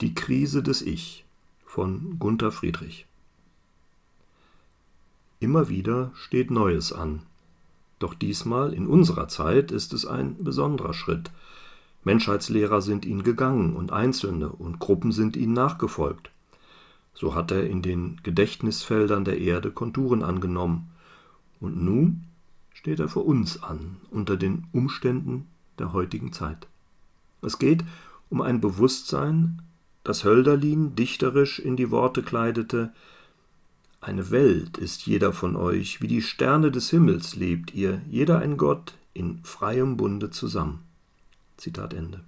Die Krise des Ich von Gunther Friedrich. Immer wieder steht Neues an. Doch diesmal in unserer Zeit ist es ein besonderer Schritt. Menschheitslehrer sind ihn gegangen und Einzelne und Gruppen sind ihnen nachgefolgt. So hat er in den Gedächtnisfeldern der Erde Konturen angenommen. Und nun steht er vor uns an, unter den Umständen der heutigen Zeit. Es geht um ein Bewusstsein, das Hölderlin dichterisch in die Worte kleidete Eine Welt ist jeder von euch, wie die Sterne des Himmels lebt ihr, jeder ein Gott, in freiem Bunde zusammen. Zitat Ende.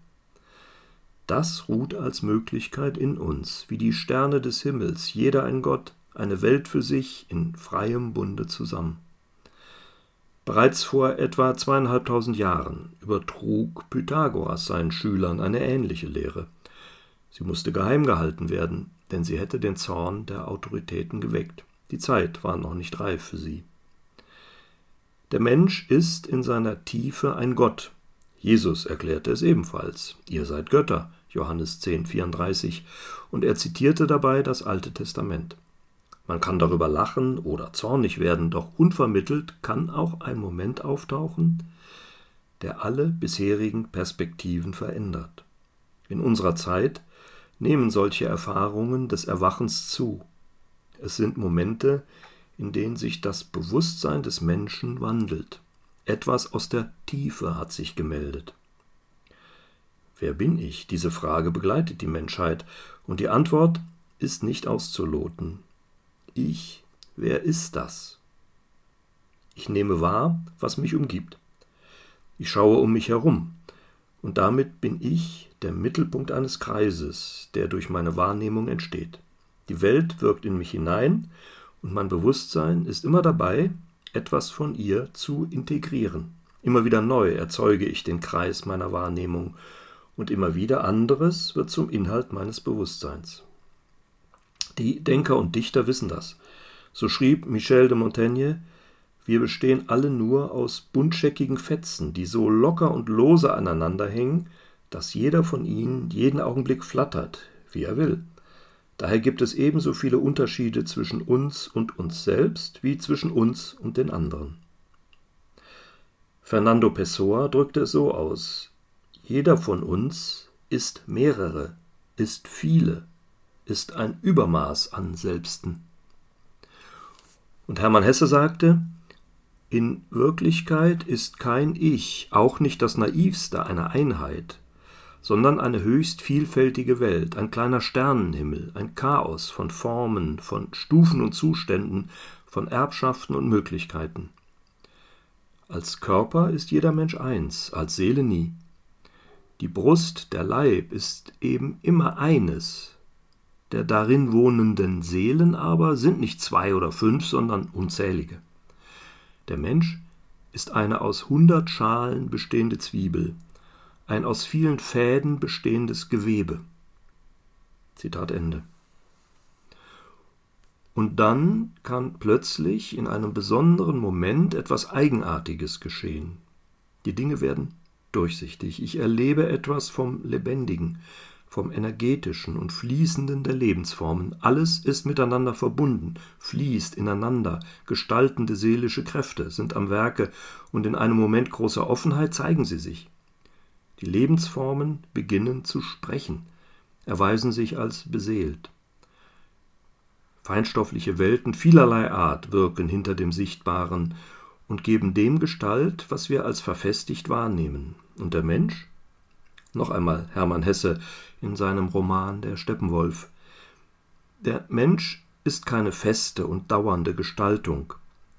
Das ruht als Möglichkeit in uns, wie die Sterne des Himmels, jeder ein Gott, eine Welt für sich, in freiem Bunde zusammen. Bereits vor etwa zweieinhalbtausend Jahren übertrug Pythagoras seinen Schülern eine ähnliche Lehre. Sie musste geheim gehalten werden, denn sie hätte den Zorn der Autoritäten geweckt. Die Zeit war noch nicht reif für sie. Der Mensch ist in seiner Tiefe ein Gott. Jesus erklärte es ebenfalls. Ihr seid Götter, Johannes 10, 34, und er zitierte dabei das Alte Testament. Man kann darüber lachen oder zornig werden, doch unvermittelt kann auch ein Moment auftauchen, der alle bisherigen Perspektiven verändert. In unserer Zeit nehmen solche Erfahrungen des Erwachens zu. Es sind Momente, in denen sich das Bewusstsein des Menschen wandelt. Etwas aus der Tiefe hat sich gemeldet. Wer bin ich? Diese Frage begleitet die Menschheit, und die Antwort ist nicht auszuloten. Ich, wer ist das? Ich nehme wahr, was mich umgibt. Ich schaue um mich herum, und damit bin ich der Mittelpunkt eines Kreises, der durch meine Wahrnehmung entsteht. Die Welt wirkt in mich hinein, und mein Bewusstsein ist immer dabei, etwas von ihr zu integrieren. Immer wieder neu erzeuge ich den Kreis meiner Wahrnehmung, und immer wieder anderes wird zum Inhalt meines Bewusstseins. Die Denker und Dichter wissen das. So schrieb Michel de Montaigne, wir bestehen alle nur aus buntscheckigen Fetzen, die so locker und lose aneinander hängen, dass jeder von ihnen jeden Augenblick flattert, wie er will. Daher gibt es ebenso viele Unterschiede zwischen uns und uns selbst wie zwischen uns und den anderen. Fernando Pessoa drückte es so aus: Jeder von uns ist mehrere, ist viele ist ein Übermaß an Selbsten. Und Hermann Hesse sagte, in Wirklichkeit ist kein Ich, auch nicht das naivste einer Einheit, sondern eine höchst vielfältige Welt, ein kleiner Sternenhimmel, ein Chaos von Formen, von Stufen und Zuständen, von Erbschaften und Möglichkeiten. Als Körper ist jeder Mensch eins, als Seele nie. Die Brust, der Leib ist eben immer eines, der darin wohnenden Seelen aber sind nicht zwei oder fünf, sondern unzählige. Der Mensch ist eine aus hundert Schalen bestehende Zwiebel, ein aus vielen Fäden bestehendes Gewebe. Zitat Ende. Und dann kann plötzlich in einem besonderen Moment etwas Eigenartiges geschehen. Die Dinge werden durchsichtig. Ich erlebe etwas vom Lebendigen, vom Energetischen und Fließenden der Lebensformen. Alles ist miteinander verbunden, fließt ineinander, gestaltende seelische Kräfte sind am Werke und in einem Moment großer Offenheit zeigen sie sich. Die Lebensformen beginnen zu sprechen, erweisen sich als beseelt. Feinstoffliche Welten vielerlei Art wirken hinter dem Sichtbaren und geben dem Gestalt, was wir als verfestigt wahrnehmen. Und der Mensch? Noch einmal Hermann Hesse in seinem Roman Der Steppenwolf. Der Mensch ist keine feste und dauernde Gestaltung,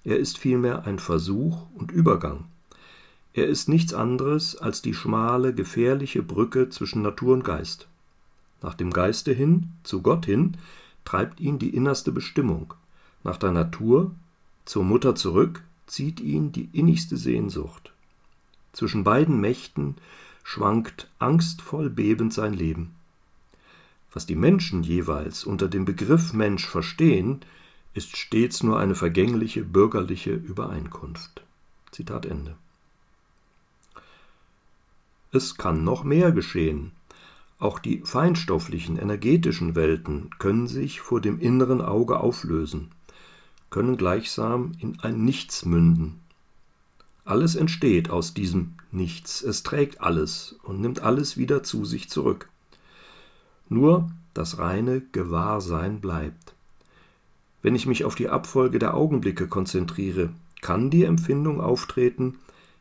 er ist vielmehr ein Versuch und Übergang. Er ist nichts anderes als die schmale, gefährliche Brücke zwischen Natur und Geist. Nach dem Geiste hin, zu Gott hin, treibt ihn die innerste Bestimmung. Nach der Natur, zur Mutter zurück, zieht ihn die innigste Sehnsucht. Zwischen beiden Mächten schwankt angstvoll bebend sein Leben. Was die Menschen jeweils unter dem Begriff Mensch verstehen, ist stets nur eine vergängliche bürgerliche Übereinkunft. Zitat Ende. Es kann noch mehr geschehen. Auch die feinstofflichen, energetischen Welten können sich vor dem inneren Auge auflösen, können gleichsam in ein Nichts münden. Alles entsteht aus diesem Nichts, es trägt alles und nimmt alles wieder zu sich zurück. Nur das reine Gewahrsein bleibt. Wenn ich mich auf die Abfolge der Augenblicke konzentriere, kann die Empfindung auftreten,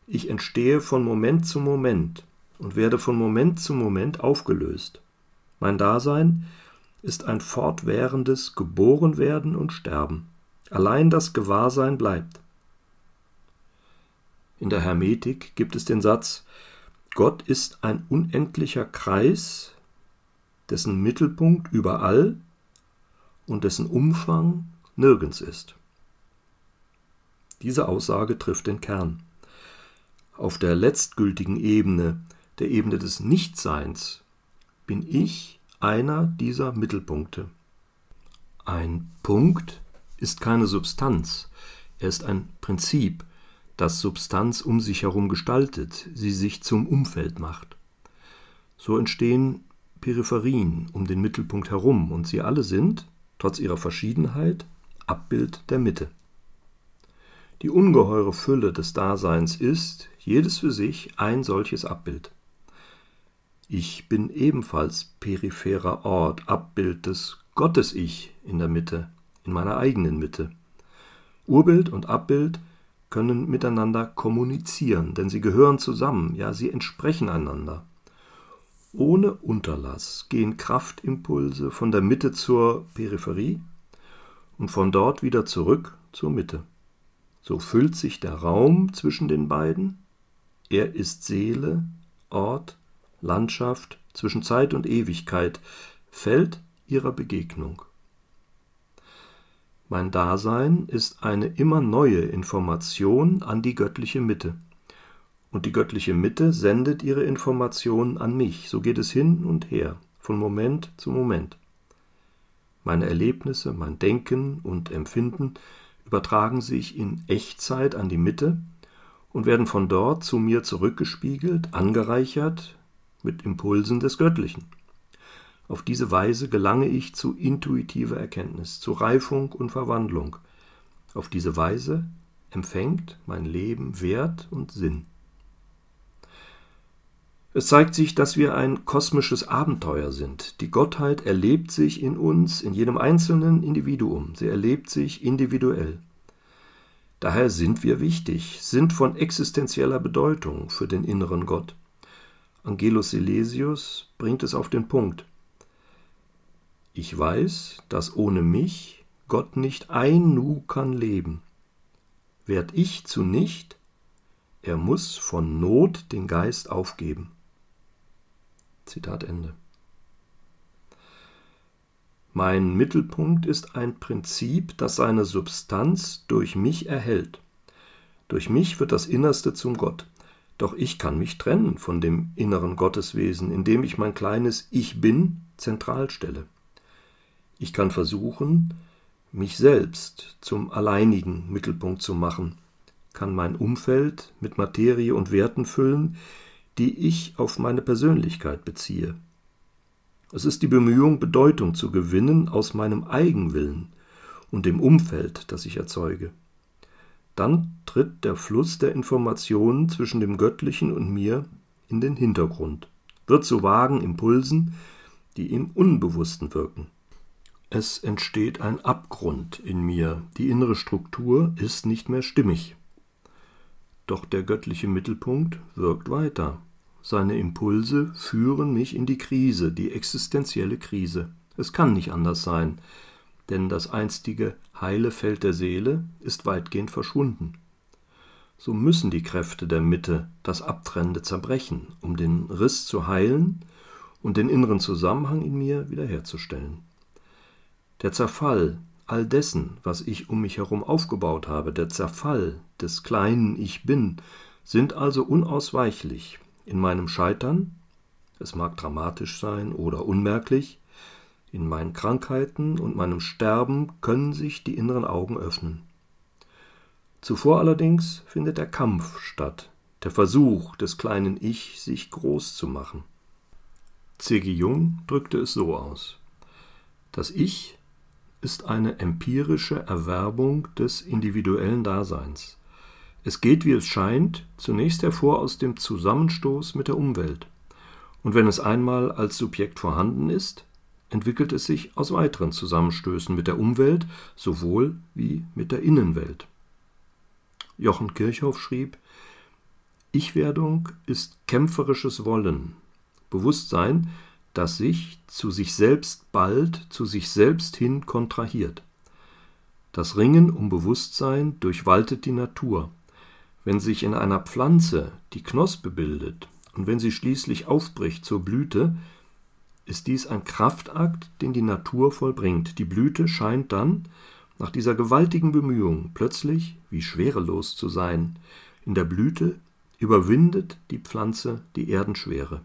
ich entstehe von Moment zu Moment und werde von Moment zu Moment aufgelöst. Mein Dasein ist ein fortwährendes Geborenwerden und Sterben. Allein das Gewahrsein bleibt. In der Hermetik gibt es den Satz, Gott ist ein unendlicher Kreis, dessen Mittelpunkt überall und dessen Umfang nirgends ist. Diese Aussage trifft den Kern. Auf der letztgültigen Ebene, der Ebene des Nichtseins, bin ich einer dieser Mittelpunkte. Ein Punkt ist keine Substanz, er ist ein Prinzip, das Substanz um sich herum gestaltet, sie sich zum Umfeld macht. So entstehen Peripherien um den Mittelpunkt herum, und sie alle sind, trotz ihrer Verschiedenheit, Abbild der Mitte. Die ungeheure Fülle des Daseins ist, jedes für sich, ein solches Abbild. Ich bin ebenfalls peripherer Ort, Abbild des Gottes-Ich in der Mitte, in meiner eigenen Mitte. Urbild und Abbild können miteinander kommunizieren, denn sie gehören zusammen, ja, sie entsprechen einander. Ohne Unterlass gehen Kraftimpulse von der Mitte zur Peripherie und von dort wieder zurück zur Mitte. So füllt sich der Raum zwischen den beiden, er ist Seele, Ort, Landschaft, zwischen Zeit und Ewigkeit, Feld ihrer Begegnung. Mein Dasein ist eine immer neue Information an die göttliche Mitte. Und die göttliche Mitte sendet ihre Informationen an mich. So geht es hin und her, von Moment zu Moment. Meine Erlebnisse, mein Denken und Empfinden übertragen sich in Echtzeit an die Mitte und werden von dort zu mir zurückgespiegelt, angereichert mit Impulsen des Göttlichen. Auf diese Weise gelange ich zu intuitiver Erkenntnis, zu Reifung und Verwandlung. Auf diese Weise empfängt mein Leben Wert und Sinn. Es zeigt sich, dass wir ein kosmisches Abenteuer sind. Die Gottheit erlebt sich in uns, in jedem einzelnen Individuum. Sie erlebt sich individuell. Daher sind wir wichtig, sind von existenzieller Bedeutung für den inneren Gott. Angelus Silesius bringt es auf den Punkt. Ich weiß, dass ohne mich Gott nicht ein Nu kann leben. Werd ich zu nicht, er muss von Not den Geist aufgeben. Zitat Ende. Mein Mittelpunkt ist ein Prinzip, das seine Substanz durch mich erhält. Durch mich wird das Innerste zum Gott. Doch ich kann mich trennen von dem inneren Gotteswesen, indem ich mein kleines Ich bin zentral stelle. Ich kann versuchen, mich selbst zum alleinigen Mittelpunkt zu machen, kann mein Umfeld mit Materie und Werten füllen, die ich auf meine Persönlichkeit beziehe. Es ist die Bemühung, Bedeutung zu gewinnen aus meinem Eigenwillen und dem Umfeld, das ich erzeuge. Dann tritt der Fluss der Informationen zwischen dem Göttlichen und mir in den Hintergrund, wird zu vagen Impulsen, die im Unbewussten wirken. Es entsteht ein Abgrund in mir, die innere Struktur ist nicht mehr stimmig. Doch der göttliche Mittelpunkt wirkt weiter. Seine Impulse führen mich in die Krise, die existenzielle Krise. Es kann nicht anders sein, denn das einstige heile Feld der Seele ist weitgehend verschwunden. So müssen die Kräfte der Mitte das Abtrennende zerbrechen, um den Riss zu heilen und den inneren Zusammenhang in mir wiederherzustellen. Der Zerfall all dessen, was ich um mich herum aufgebaut habe, der Zerfall des kleinen Ich bin, sind also unausweichlich. In meinem Scheitern, es mag dramatisch sein oder unmerklich, in meinen Krankheiten und meinem Sterben können sich die inneren Augen öffnen. Zuvor allerdings findet der Kampf statt, der Versuch des kleinen Ich, sich groß zu machen. C.G. Jung drückte es so aus. Das Ich ist eine empirische Erwerbung des individuellen Daseins. Es geht, wie es scheint, zunächst hervor aus dem Zusammenstoß mit der Umwelt. Und wenn es einmal als Subjekt vorhanden ist, entwickelt es sich aus weiteren Zusammenstößen mit der Umwelt sowohl wie mit der Innenwelt. Jochen Kirchhoff schrieb, Ich-Werdung ist kämpferisches Wollen, Bewusstsein, das sich zu sich selbst bald, zu sich selbst hin kontrahiert. Das Ringen um Bewusstsein durchwaltet die Natur. Wenn sich in einer Pflanze die Knospe bildet und wenn sie schließlich aufbricht zur Blüte, ist dies ein Kraftakt, den die Natur vollbringt. Die Blüte scheint dann, nach dieser gewaltigen Bemühung, plötzlich wie schwerelos zu sein. In der Blüte überwindet die Pflanze die Erdenschwere.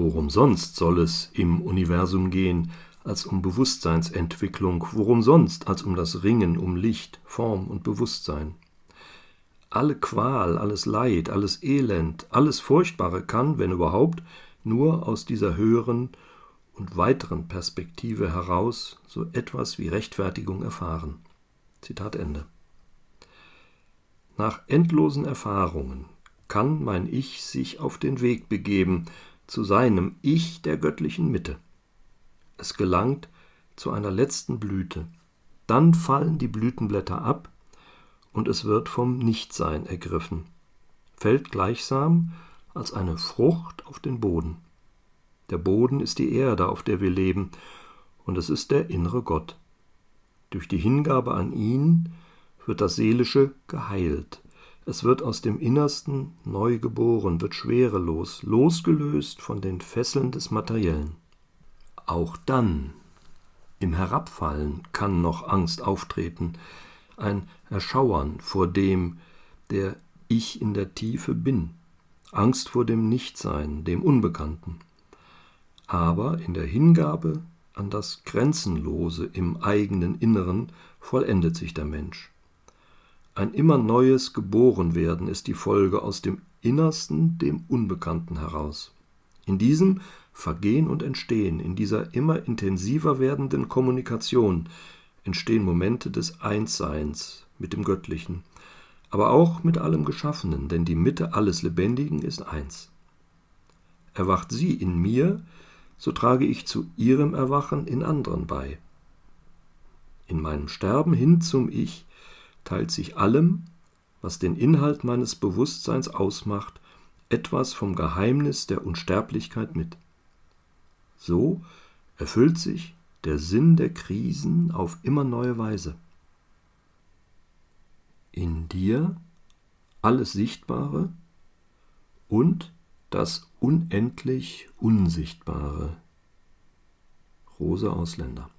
Worum sonst soll es im Universum gehen, als um Bewusstseinsentwicklung, worum sonst als um das Ringen um Licht, Form und Bewusstsein? Alle Qual, alles Leid, alles Elend, alles Furchtbare kann, wenn überhaupt, nur aus dieser höheren und weiteren Perspektive heraus so etwas wie Rechtfertigung erfahren. Zitat Ende. Nach endlosen Erfahrungen kann mein Ich sich auf den Weg begeben zu seinem Ich der göttlichen Mitte. Es gelangt zu einer letzten Blüte. Dann fallen die Blütenblätter ab und es wird vom Nichtsein ergriffen, fällt gleichsam als eine Frucht auf den Boden. Der Boden ist die Erde, auf der wir leben, und es ist der innere Gott. Durch die Hingabe an ihn wird das Seelische geheilt. Es wird aus dem Innersten neu geboren, wird schwerelos, losgelöst von den Fesseln des Materiellen. Auch dann, im Herabfallen, kann noch Angst auftreten, ein Erschauern vor dem, der ich in der Tiefe bin, Angst vor dem Nichtsein, dem Unbekannten aber in der Hingabe an das Grenzenlose im eigenen Inneren vollendet sich der Mensch. Ein immer neues Geborenwerden ist die Folge aus dem Innersten, dem Unbekannten heraus. In diesem Vergehen und Entstehen, in dieser immer intensiver werdenden Kommunikation entstehen Momente des Einsseins mit dem Göttlichen, aber auch mit allem Geschaffenen, denn die Mitte alles Lebendigen ist eins. Erwacht sie in mir, so trage ich zu ihrem Erwachen in anderen bei. In meinem Sterben hin zum Ich teilt sich allem, was den Inhalt meines Bewusstseins ausmacht, etwas vom Geheimnis der Unsterblichkeit mit. So erfüllt sich der Sinn der Krisen auf immer neue Weise. In dir alles Sichtbare und das unendlich Unsichtbare. Rose Ausländer